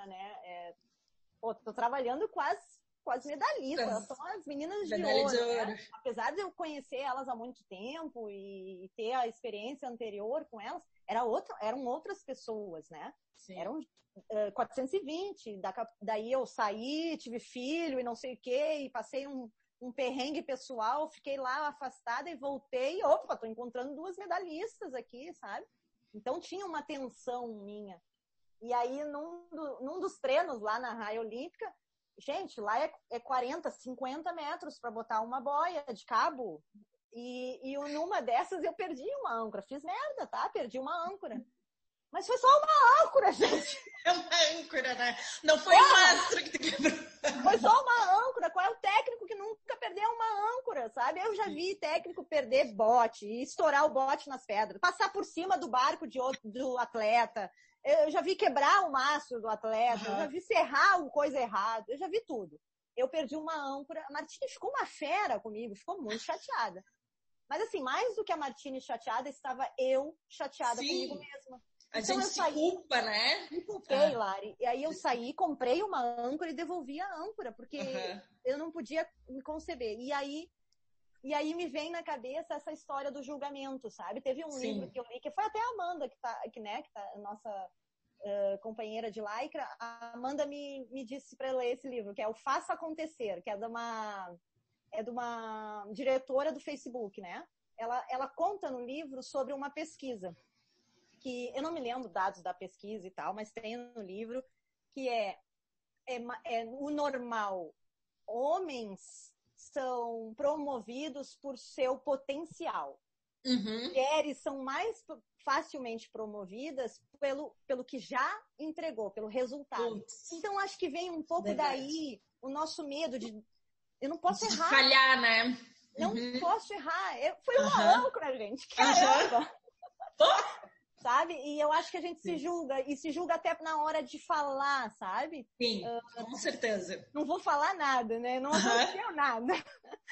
né? É, pô, tô trabalhando quase com as medalhistas, elas são as meninas de Medalha ouro, de né? ouro. Apesar de eu conhecer elas há muito tempo e ter a experiência anterior com elas, era outra, eram outras pessoas, né? Sim. Eram eh, 420, da daí eu saí, tive filho e não sei o quê, e passei um, um perrengue pessoal, fiquei lá afastada e voltei, opa, tô encontrando duas medalhistas aqui, sabe? Então tinha uma tensão minha. E aí, num, do- num dos treinos lá na raia olímpica, gente, lá é, é 40, 50 metros para botar uma boia de cabo. E, e numa dessas eu perdi uma âncora. Fiz merda, tá? Perdi uma âncora. Mas foi só uma âncora, gente. É uma âncora, né? Não foi o mastro que tu quebrou. Foi só uma âncora. Qual é o técnico que nunca perdeu uma âncora, sabe? Eu já vi técnico perder bote e estourar o bote nas pedras, passar por cima do barco de outro, do atleta. Eu já vi quebrar o mastro do atleta, eu já vi serrar uma coisa errada, eu já vi tudo. Eu perdi uma âncora. A Martini ficou uma fera comigo, ficou muito chateada. Mas assim, mais do que a Martini chateada, estava eu chateada Sim. comigo mesma. A Então gente eu se saí. culpa, né? Me culpei, Ah. Lari. E aí eu saí, comprei uma âncora e devolvi a âncora, porque Aham. eu não podia me conceber. E aí, e aí me vem na cabeça essa história do julgamento, sabe? Teve um Sim. livro que eu li, que foi até a Amanda, que tá, que, né, que tá a nossa eh, companheira de Lycra. A Amanda me, me disse para ler esse livro, que é o Faça Acontecer, que é de uma, é de uma diretora do Facebook, né? Ela, ela conta no livro sobre uma pesquisa que eu não me lembro dados da pesquisa e tal, mas tem no livro que é, é, é o normal. Homens são promovidos por seu potencial. Uhum. Mulheres são mais facilmente promovidas pelo, pelo que já entregou, pelo resultado. Putz. Então acho que vem um pouco Verdade. daí o nosso medo de eu não posso De errar, falhar, né? não Uhum. posso errar. Eu, foi uma Aham. âncora, gente. Caramba! Sabe? E eu acho que a gente se Sim. julga, e se julga até na hora de falar, sabe? Sim, com certeza. Não vou falar nada, né? Não aconteceu nada.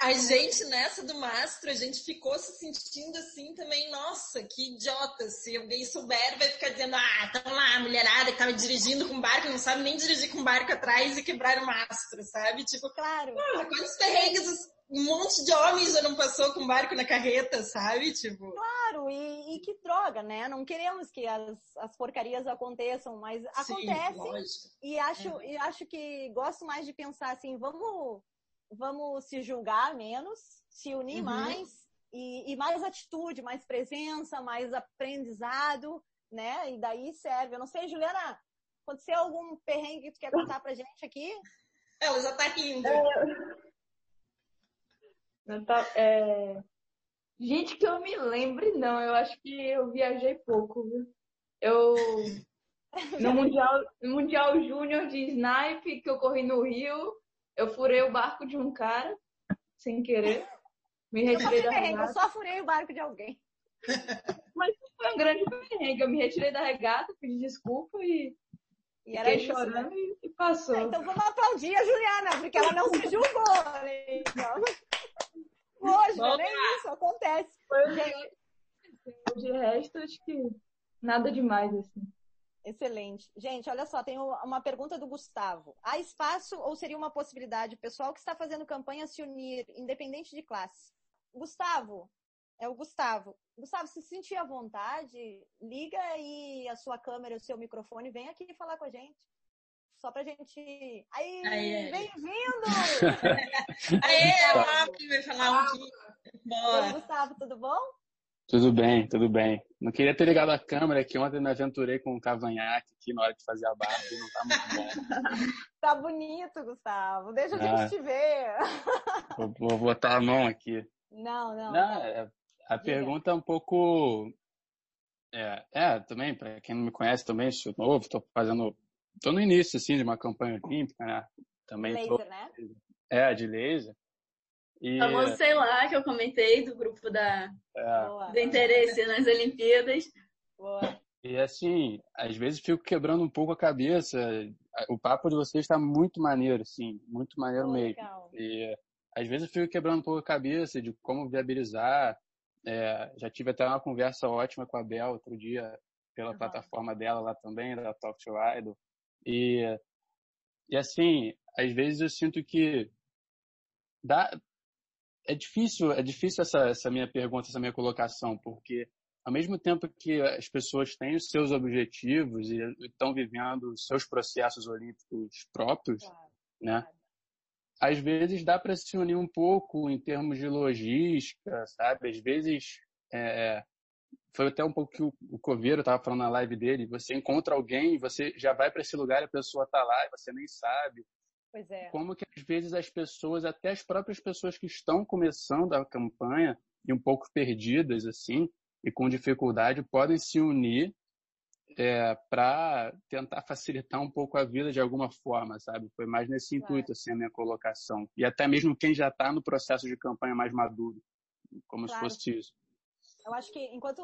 A gente, nessa do mastro, a gente ficou se sentindo assim também, nossa, que idiota. Se alguém souber, vai ficar dizendo, ah, tão lá, a mulherada que tava dirigindo com barco, não sabe nem dirigir com barco atrás e quebrar o mastro, sabe? Tipo, Claro. ah, quantos perrengues um monte de homens já não passou com barco na carreta, sabe? Tipo, Claro, e, e que droga, né? Não queremos que as, as porcarias aconteçam, mas acontecem. E acho, É. e acho que gosto mais de pensar assim, vamos, vamos se julgar menos, se unir Uhum. mais e, e mais atitude, mais presença, mais aprendizado, né? E daí serve. Eu não sei, Juliana, aconteceu algum perrengue que tu quer contar pra gente aqui? Ela já tá rindo. Não tá- é, Gente, que eu me lembre, não. Eu acho que eu viajei pouco, viu? Eu. No Mundial, mundial Júnior de Snipe, que eu corri no Rio, eu furei o barco de um cara, sem querer. Me Eu retirei passei da perrengue, eu regata. só furei o barco de alguém. Mas foi um grande perrengue. Eu me retirei da regata, pedi desculpa e E era fiquei isso, né? chorando e, e passou. Então vamos aplaudir a Juliana, porque ela não se julgou. né? Então, Vamos nem isso acontece. Foi o que- De resto, acho que nada demais, assim. Excelente. Gente, olha só, tem uma pergunta do Gustavo. Há espaço ou seria uma possibilidade o pessoal que está fazendo campanha se unir, independente de classe? Gustavo, é o Gustavo. Gustavo, se sentir à vontade, liga aí a sua câmera, o seu microfone, vem aqui falar com a gente. Só pra gente. Aí, bem-vindo! Aê, lá, que vai falar um aqui. Oi. Gustavo, tudo bom? Tudo bem, tudo bem. Não queria ter ligado a câmera, que ontem me aventurei com um cavanhaque aqui na hora de fazer a barba e não tá muito bom. Tá bonito, Gustavo. Deixa a Ah. gente te ver. Vou, vou botar a mão aqui. Não, não. Não, é- a pergunta é um pouco. É, é também, para quem não me conhece também, sou novo, tô fazendo. Tô no início, assim, de uma campanha olímpica, né? Também tô. Laser, né? É, de laser. E. famoso, sei lá, que eu comentei do grupo da, é, do interesse nas Olimpíadas. Boa. E assim, às vezes fico quebrando um pouco a cabeça. O papo de vocês está muito maneiro, assim, muito maneiro mesmo. legal. E às vezes eu fico quebrando um pouco a cabeça de como viabilizar. É, já tive até uma conversa ótima com a Bel outro dia pela Aham. plataforma dela lá também, da Talk to Idol. E, e assim, às vezes eu sinto que dá, é difícil, é difícil essa, essa minha pergunta, essa minha colocação, porque ao mesmo tempo que as pessoas têm os seus objetivos e estão vivendo os seus processos olímpicos próprios, claro, né? Claro. Às vezes dá para se unir um pouco em termos de logística, sabe? Às vezes é, foi até um pouco que o, o Coveiro estava falando na live dele. Você encontra alguém, você já vai para esse lugar, a pessoa está lá e você nem sabe. Pois é. Como que às vezes as pessoas, até as próprias pessoas que estão começando a campanha e um pouco perdidas assim e com dificuldade, podem se unir é, para tentar facilitar um pouco a vida de alguma forma, sabe? Foi mais nesse claro. intuito assim a minha colocação. E até mesmo quem já está no processo de campanha mais maduro, como claro. se fosse isso. Eu acho que enquanto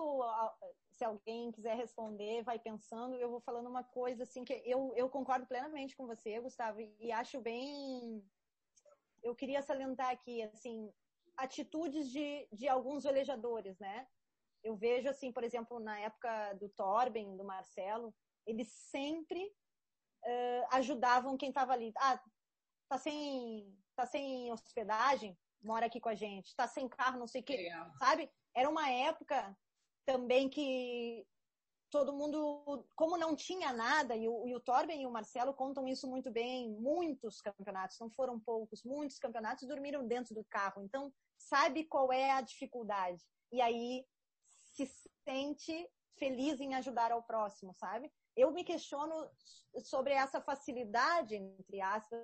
se alguém quiser responder, vai pensando, eu vou falando uma coisa assim que eu, eu concordo plenamente com você, Gustavo, e acho bem. Eu queria salientar aqui, assim, atitudes de, de alguns velejadores, né? Eu vejo, assim, por exemplo, na época do Torben, do Marcelo, eles sempre uh, ajudavam quem estava ali. Ah, tá sem, tá sem hospedagem? Mora aqui com a gente. Tá sem carro, não sei o quê. Sabe? Era uma época também que todo mundo, como não tinha nada, e o, e o Torben e o Marcelo contam isso muito bem, muitos campeonatos, não foram poucos, muitos campeonatos dormiram dentro do carro. Então, sabe qual é a dificuldade. E aí se sente feliz em ajudar ao próximo, sabe? Eu me questiono sobre essa facilidade, entre aspas,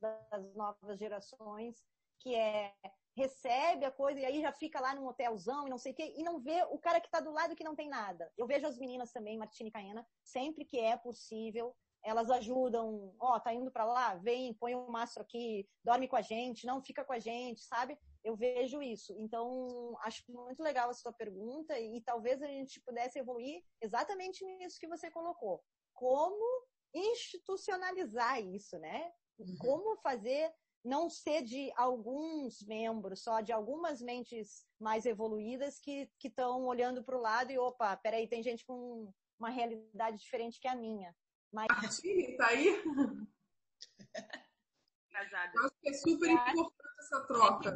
das novas gerações, que é recebe a coisa e aí já fica lá num hotelzão e não sei o quê, e não vê o cara que está do lado que não tem nada. Eu vejo as meninas também, Martina e Caena, sempre que é possível, elas ajudam, ó, oh, tá indo para lá, vem, põe um mastro aqui, dorme com a gente, não fica com a gente, sabe? Eu vejo isso. Então, acho muito legal a sua pergunta e, e talvez a gente pudesse evoluir exatamente nisso que você colocou. Como institucionalizar isso, né? Uhum. Como fazer não ser de alguns membros, só de algumas mentes mais evoluídas que estão olhando para o lado e, opa, peraí, tem gente com uma realidade diferente que a minha. Mas... Martini, tá aí? Casada. Eu acho que é super importante essa troca.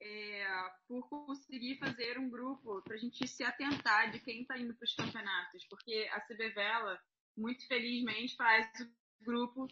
É, por conseguir fazer um grupo para a gente se atentar de quem está indo para os campeonatos, porque a CB Vela, muito felizmente, faz o grupo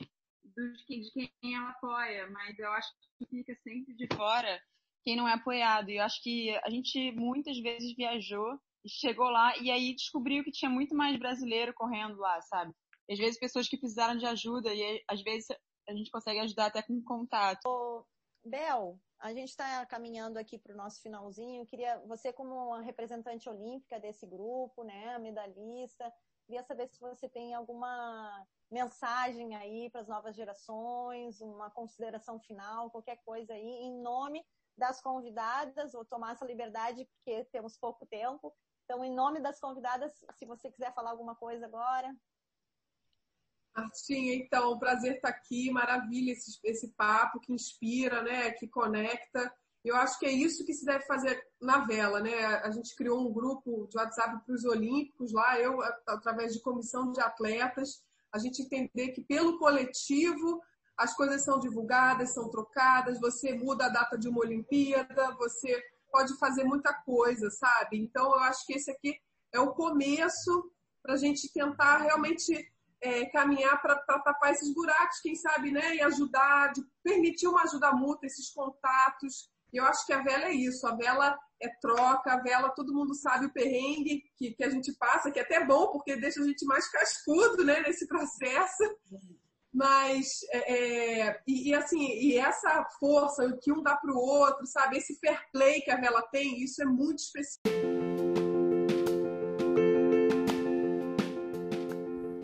de quem ela apoia, mas eu acho que fica sempre de fora quem não é apoiado. E eu acho que a gente muitas vezes viajou e chegou lá e aí descobriu que tinha muito mais brasileiro correndo lá, sabe? E às vezes pessoas que precisaram de ajuda e às vezes a gente consegue ajudar até com contato. Ô, Bel, a gente está caminhando aqui para o nosso finalzinho. Eu queria, você como uma representante olímpica desse grupo, né, medalhista, queria saber se você tem alguma mensagem aí para as novas gerações, uma consideração final, qualquer coisa aí, em nome das convidadas, vou tomar essa liberdade porque temos pouco tempo. Então, em nome das convidadas, se você quiser falar alguma coisa agora. Martinha, então, prazer estar aqui, maravilha esse, esse papo que inspira, né, que conecta. Eu acho que é isso que se deve fazer na vela, né? A gente criou um grupo de WhatsApp para os Olímpicos lá, eu, através de comissão de atletas, a gente entender que pelo coletivo as coisas são divulgadas, são trocadas, você muda a data de uma Olimpíada, você pode fazer muita coisa, sabe? Então eu acho que esse aqui é o começo para a gente tentar realmente é, caminhar para tapar esses buracos, quem sabe, né? E ajudar, permitir uma ajuda mútua, esses contatos. E eu acho que a vela é isso, a vela é troca, a vela, todo mundo sabe o perrengue que, que a gente passa, que é até bom, porque deixa a gente mais cascudo né, nesse processo. Mas, é, é, e, e, assim, e essa força que um dá para o outro, sabe? Esse fair play que a vela tem, isso é muito especial.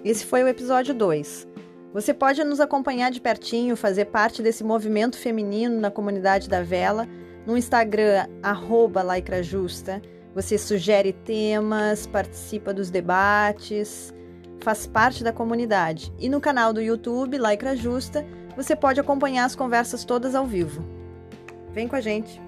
Esse foi o episódio 2. Você pode nos acompanhar de pertinho, fazer parte desse movimento feminino na comunidade da vela no Instagram, arroba Justa, você sugere temas, participa dos debates, faz parte da comunidade. E no canal do YouTube, Laicra Justa, você pode acompanhar as conversas todas ao vivo. Vem com a gente!